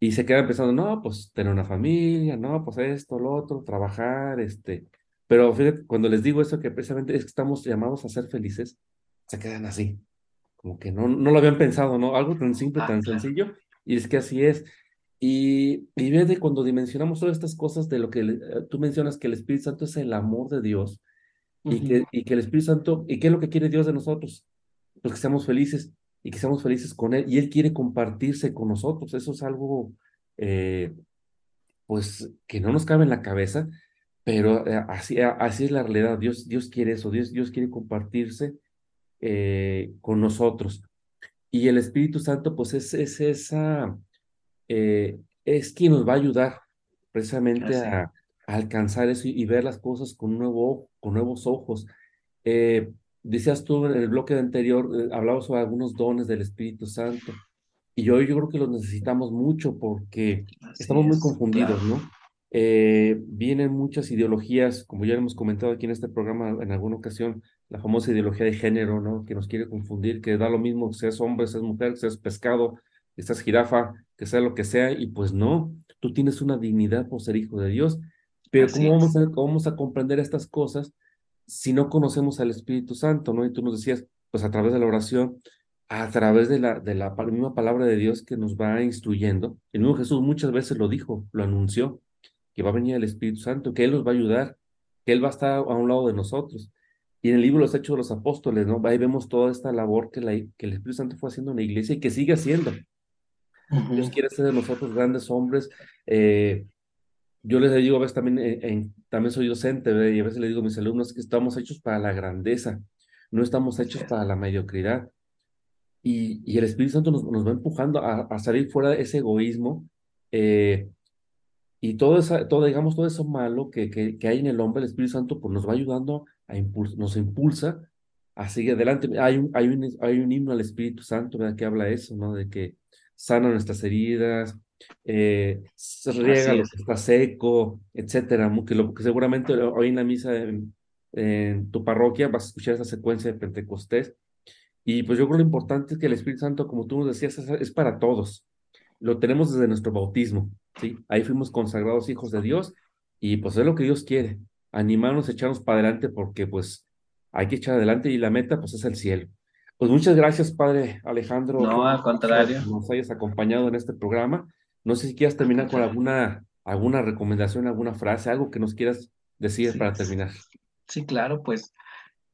Y se quedan pensando, no, pues tener una familia, no, pues esto, lo otro, trabajar, este. Pero fíjate, cuando les digo eso, que precisamente es que estamos llamados a ser felices, se quedan así, como que no, no lo habían pensado, ¿no? Algo tan simple, Ah, tan claro. sencillo, y es que así es. Y, y fíjate, cuando dimensionamos todas estas cosas de lo que le- eh, tú mencionas, que el Espíritu Santo es el amor de Dios, y que, y que el Espíritu Santo, ¿y qué es lo que quiere Dios de nosotros? Pues que seamos felices y que seamos felices con Él, y Él quiere compartirse con nosotros, eso es algo, eh, pues, que no nos cabe en la cabeza, pero eh, así, así es la realidad, Dios, Dios quiere eso, Dios, Dios quiere compartirse eh, con nosotros, y el Espíritu Santo, pues, es, es esa, es quien nos va a ayudar precisamente a alcanzar eso y, y ver las cosas con, nuevo, con nuevos ojos. Eh, decías tú en el bloque anterior, eh, hablabas sobre algunos dones del Espíritu Santo. Y hoy yo creo que los necesitamos mucho porque Así estamos muy es, confundidos, claro. ¿no? Eh, vienen muchas ideologías, como ya hemos comentado aquí en este programa en alguna ocasión, la famosa ideología de género, ¿no? Que nos quiere confundir, que da lo mismo que seas hombre, seas mujer, que seas pescado, que seas jirafa, que sea lo que sea, y pues no, tú tienes una dignidad por ser hijo de Dios. Pero Así ¿cómo vamos a, cómo vamos a comprender estas cosas si no conocemos al Espíritu Santo, ¿no? Y tú nos decías, pues a través de la oración, a través de la, de la misma palabra de Dios que nos va instruyendo. El mismo Jesús muchas veces lo dijo, lo anunció, que va a venir el Espíritu Santo, que Él nos va a ayudar, que Él va a estar a un lado de nosotros. Y en el libro Los Hechos de los Apóstoles, ¿no? Ahí vemos toda esta labor que, la, que el Espíritu Santo fue haciendo en la iglesia y que sigue haciendo. Dios quiere hacer de nosotros grandes hombres. eh, yo les digo, a veces también, en- en- también soy docente, ¿ve? y a veces le digo a mis alumnos que estamos hechos para la grandeza, no estamos hechos para la mediocridad. Y, y el Espíritu Santo nos, nos va empujando a, a salir fuera de ese egoísmo eh, y todo, esa, todo, digamos, todo eso malo que, que, que hay en el hombre, el Espíritu Santo pues nos va ayudando, a impuls- nos impulsa a seguir adelante. Hay un, hay un, hay un himno al Espíritu Santo ¿verdad? que habla eso, ¿no? De que sana nuestras heridas, eh, se riega lo que está seco, etcétera. Que, lo, que seguramente hoy en la misa en, en tu parroquia vas a escuchar esa secuencia de Pentecostés. Y pues yo creo lo importante es que el Espíritu Santo, como tú nos decías, es, es para todos. Lo tenemos desde nuestro bautismo, ¿sí? Ahí fuimos consagrados hijos de Dios y pues es lo que Dios quiere, animarnos, echarnos para adelante porque pues hay que echar adelante y la meta pues es el cielo. Pues muchas gracias, Padre Alejandro, No, al contrario. que nos hayas acompañado en este programa. No sé si quieras terminar con alguna, alguna recomendación, alguna frase, algo que nos quieras decir Sí, para terminar. sí, claro, pues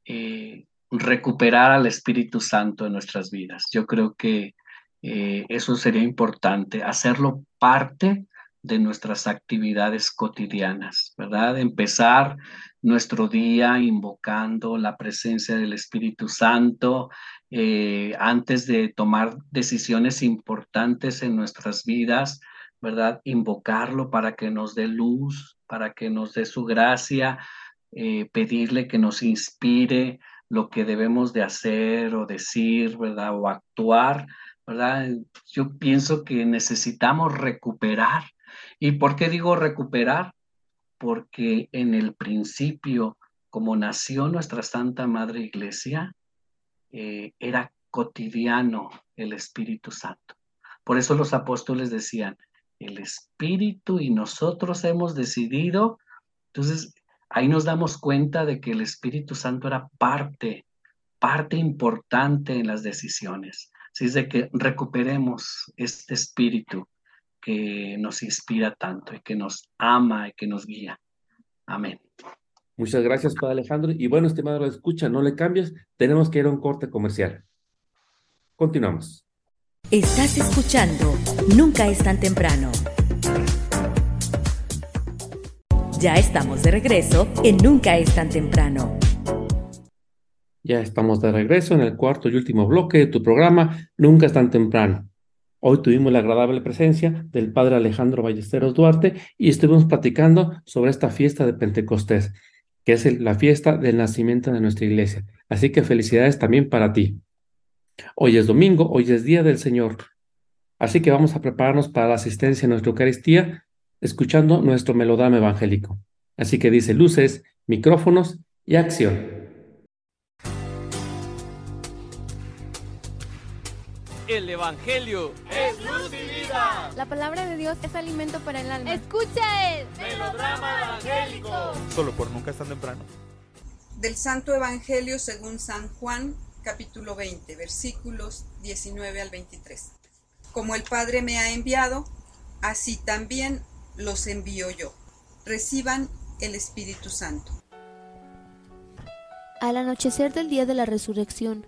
eh, recuperar al Espíritu Santo en nuestras vidas. Yo creo que eh, eso sería importante, hacerlo parte de nuestras actividades cotidianas, ¿verdad? Empezar nuestro día invocando la presencia del Espíritu Santo eh, antes de tomar decisiones importantes en nuestras vidas, ¿verdad? Invocarlo para que nos dé luz, para que nos dé su gracia, eh, pedirle que nos inspire lo que debemos de hacer o decir, ¿verdad? O actuar, ¿verdad? Yo pienso que necesitamos recuperar. ¿Y por qué digo recuperar? Porque en el principio, como nació nuestra Santa Madre Iglesia, eh, era cotidiano el Espíritu Santo. Por eso los apóstoles decían, el Espíritu y nosotros hemos decidido. Entonces, ahí nos damos cuenta de que el Espíritu Santo era parte, parte importante en las decisiones. Así es de que recuperemos este espíritu que nos inspira tanto y que nos ama y que nos guía. Amén. Muchas gracias, Padre Alejandro. Y bueno, estimado, escucha, no le cambies, tenemos que ir a un corte comercial. Continuamos. Estás escuchando Nunca es tan temprano. Ya estamos de regreso en Nunca es tan temprano. Ya estamos de regreso en el cuarto y último bloque de tu programa Nunca es tan temprano. Hoy tuvimos la agradable presencia del Padre Alejandro Ballesteros Duarte y estuvimos platicando sobre esta fiesta de Pentecostés. que es la fiesta del nacimiento de nuestra iglesia. Así que felicidades también para ti. Hoy es domingo, hoy es día del Señor. Así que vamos a prepararnos para la asistencia a nuestra Eucaristía, escuchando nuestro melodrama evangélico. Así que dice luces, micrófonos y acción. El Evangelio La palabra de Dios es alimento para el alma. Escucha el solo por nunca es tan temprano. Del Santo Evangelio según San Juan, capítulo 20, versículos 19 al 23. Como el Padre me ha enviado, así también los envío yo. Reciban el Espíritu Santo. Al anochecer del día de la resurrección,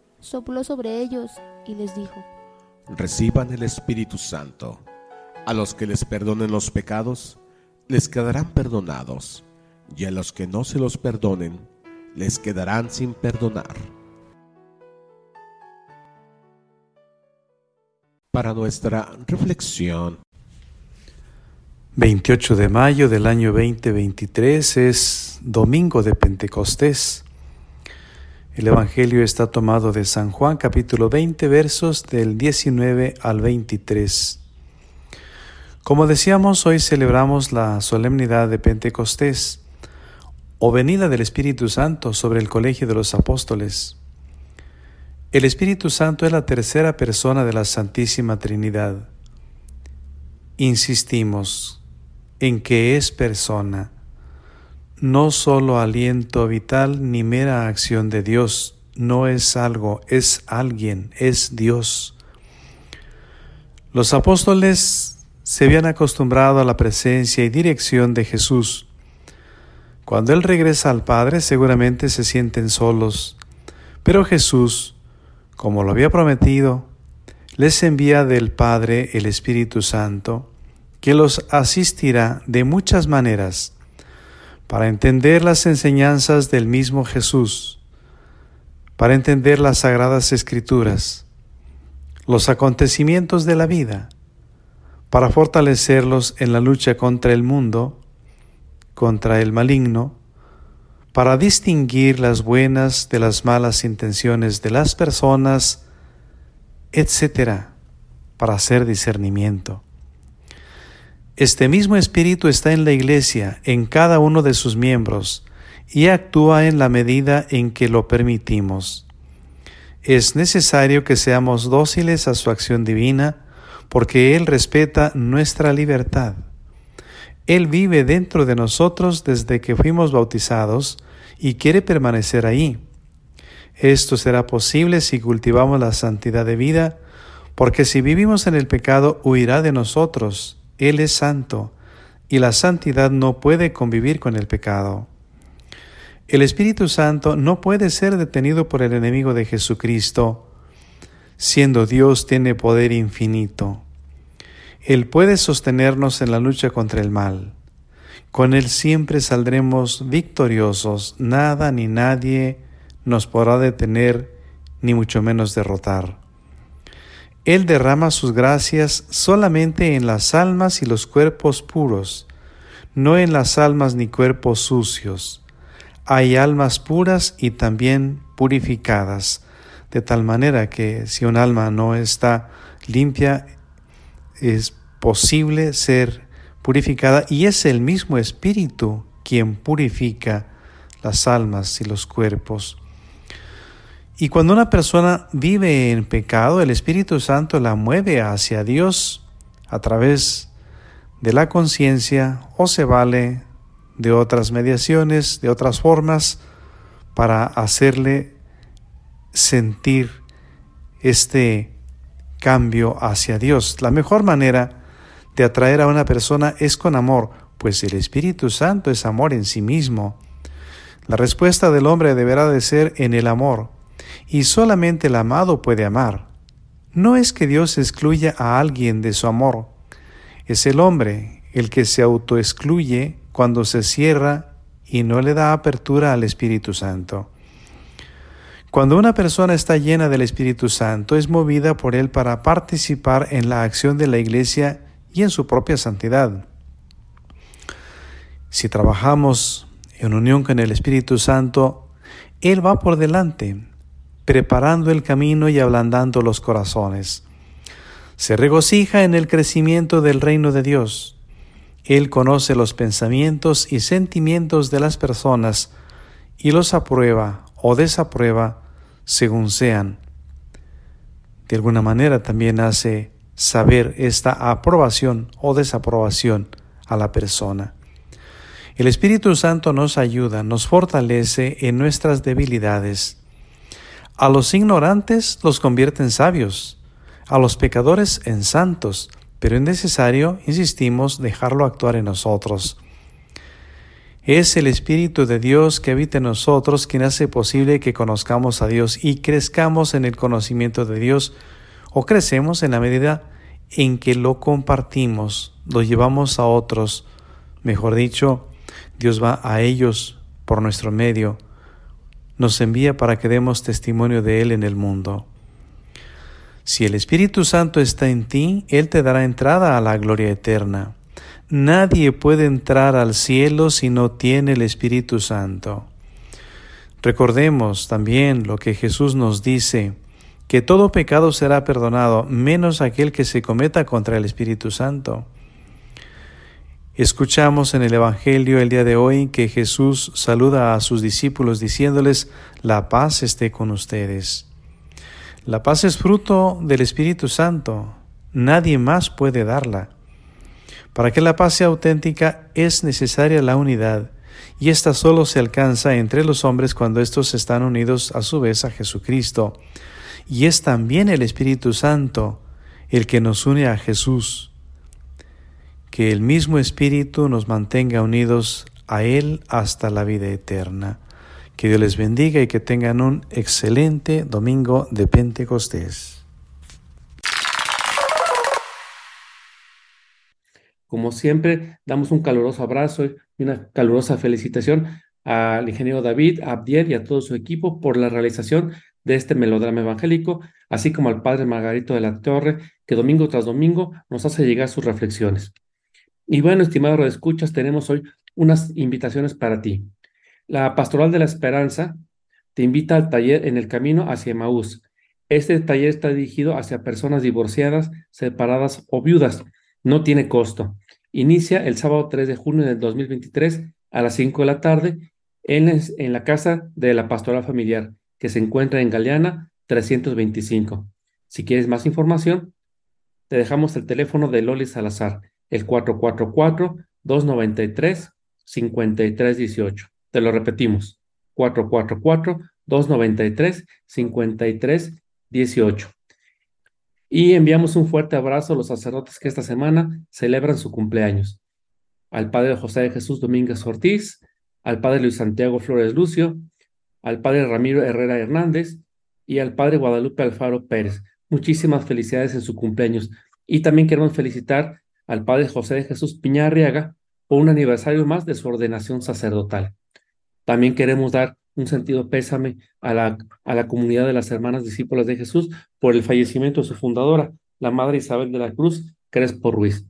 sopló sobre ellos y les dijo, Reciban el Espíritu Santo. A los que les perdonen los pecados, les quedarán perdonados. Y a los que no se los perdonen, les quedarán sin perdonar. Para nuestra reflexión, 28 de mayo del año 2023 es domingo de Pentecostés. El Evangelio está tomado de San Juan capítulo 20 versos del 19 al 23. Como decíamos, hoy celebramos la solemnidad de Pentecostés o venida del Espíritu Santo sobre el colegio de los apóstoles. El Espíritu Santo es la tercera persona de la Santísima Trinidad. Insistimos en que es persona, no solo aliento vital ni mera acción de Dios, no es algo, es alguien, es Dios. Los apóstoles se habían acostumbrado a la presencia y dirección de Jesús. Cuando Él regresa al Padre seguramente se sienten solos, pero Jesús, como lo había prometido, les envía del Padre el Espíritu Santo, que los asistirá de muchas maneras para entender las enseñanzas del mismo Jesús, para entender las sagradas escrituras, los acontecimientos de la vida, para fortalecerlos en la lucha contra el mundo, contra el maligno, para distinguir las buenas de las malas intenciones de las personas, etc., para hacer discernimiento. Este mismo Espíritu está en la Iglesia, en cada uno de sus miembros, y actúa en la medida en que lo permitimos. Es necesario que seamos dóciles a su acción divina, porque Él respeta nuestra libertad. Él vive dentro de nosotros desde que fuimos bautizados y quiere permanecer ahí. Esto será posible si cultivamos la santidad de vida, porque si vivimos en el pecado huirá de nosotros. Él es santo, y la santidad no puede convivir con el pecado. El Espíritu Santo no puede ser detenido por el enemigo de Jesucristo, siendo Dios tiene poder infinito. Él puede sostenernos en la lucha contra el mal. Con Él siempre saldremos victoriosos. Nada ni nadie nos podrá detener, ni mucho menos derrotar. Él derrama sus gracias solamente en las almas y los cuerpos puros, no en las almas ni cuerpos sucios. Hay almas puras y también purificadas, de tal manera que si un alma no está limpia, es posible ser purificada y es el mismo Espíritu quien purifica las almas y los cuerpos. Y cuando una persona vive en pecado, el Espíritu Santo la mueve hacia Dios a través de la conciencia o se vale de otras mediaciones, de otras formas, para hacerle sentir este cambio hacia Dios. La mejor manera de atraer a una persona es con amor, pues el Espíritu Santo es amor en sí mismo. La respuesta del hombre deberá de ser en el amor, y solamente el amado puede amar. No es que Dios excluya a alguien de su amor, es el hombre el que se autoexcluye cuando se cierra y no le da apertura al Espíritu Santo. Cuando una persona está llena del Espíritu Santo, es movida por Él para participar en la acción de la Iglesia y en su propia santidad. Si trabajamos en unión con el Espíritu Santo, Él va por delante, preparando el camino y ablandando los corazones. Se regocija en el crecimiento del reino de Dios. Él conoce los pensamientos y sentimientos de las personas y los aprueba o desaprueba según sean. De alguna manera también hace saber esta aprobación o desaprobación a la persona. El Espíritu Santo nos ayuda, nos fortalece en nuestras debilidades. A los ignorantes los convierte en sabios, a los pecadores en santos, pero es necesario, insistimos, dejarlo actuar en nosotros. Es el Espíritu de Dios que habita en nosotros quien hace posible que conozcamos a Dios y crezcamos en el conocimiento de Dios o crecemos en la medida en que lo compartimos, lo llevamos a otros. Mejor dicho, Dios va a ellos por nuestro medio, nos envía para que demos testimonio de Él en el mundo. Si el Espíritu Santo está en ti, Él te dará entrada a la gloria eterna. Nadie puede entrar al cielo si no tiene el Espíritu Santo. Recordemos también lo que Jesús nos dice, que todo pecado será perdonado, menos aquel que se cometa contra el Espíritu Santo. Escuchamos en el Evangelio el día de hoy que Jesús saluda a sus discípulos diciéndoles, la paz esté con ustedes. La paz es fruto del Espíritu Santo, nadie más puede darla. Para que la paz sea auténtica es necesaria la unidad, y esta solo se alcanza entre los hombres cuando estos están unidos a su vez a Jesucristo. Y es también el Espíritu Santo el que nos une a Jesús. Que el mismo Espíritu nos mantenga unidos a Él hasta la vida eterna. Que Dios les bendiga y que tengan un excelente domingo de Pentecostés. Como siempre, damos un caluroso abrazo y una calurosa felicitación al ingeniero David, a Abdiel y a todo su equipo por la realización de este melodrama evangélico, así como al padre Margarito de la Torre, que domingo tras domingo nos hace llegar sus reflexiones. Y bueno, estimado escuchas, tenemos hoy unas invitaciones para ti. La Pastoral de la Esperanza te invita al taller en el camino hacia Maús. Este taller está dirigido hacia personas divorciadas, separadas o viudas. No tiene costo. Inicia el sábado 3 de junio del 2023 a las 5 de la tarde en, en la casa de la pastoral familiar que se encuentra en Galeana 325. Si quieres más información, te dejamos el teléfono de Loli Salazar, el 444-293-5318. Te lo repetimos, 444-293-5318. Y enviamos un fuerte abrazo a los sacerdotes que esta semana celebran su cumpleaños. Al padre José de Jesús Domínguez Ortiz, al padre Luis Santiago Flores Lucio, al padre Ramiro Herrera Hernández y al padre Guadalupe Alfaro Pérez. Muchísimas felicidades en su cumpleaños. Y también queremos felicitar al padre José de Jesús Piñarriaga por un aniversario más de su ordenación sacerdotal. También queremos dar un sentido pésame a la, a la comunidad de las hermanas discípulas de Jesús por el fallecimiento de su fundadora, la Madre Isabel de la Cruz Crespo Ruiz.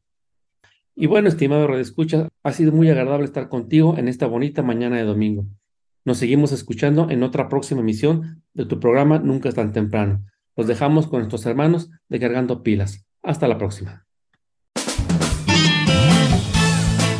Y bueno, estimado Radio Escucha, ha sido muy agradable estar contigo en esta bonita mañana de domingo. Nos seguimos escuchando en otra próxima emisión de tu programa Nunca es tan temprano. Los dejamos con nuestros hermanos de Cargando Pilas. Hasta la próxima.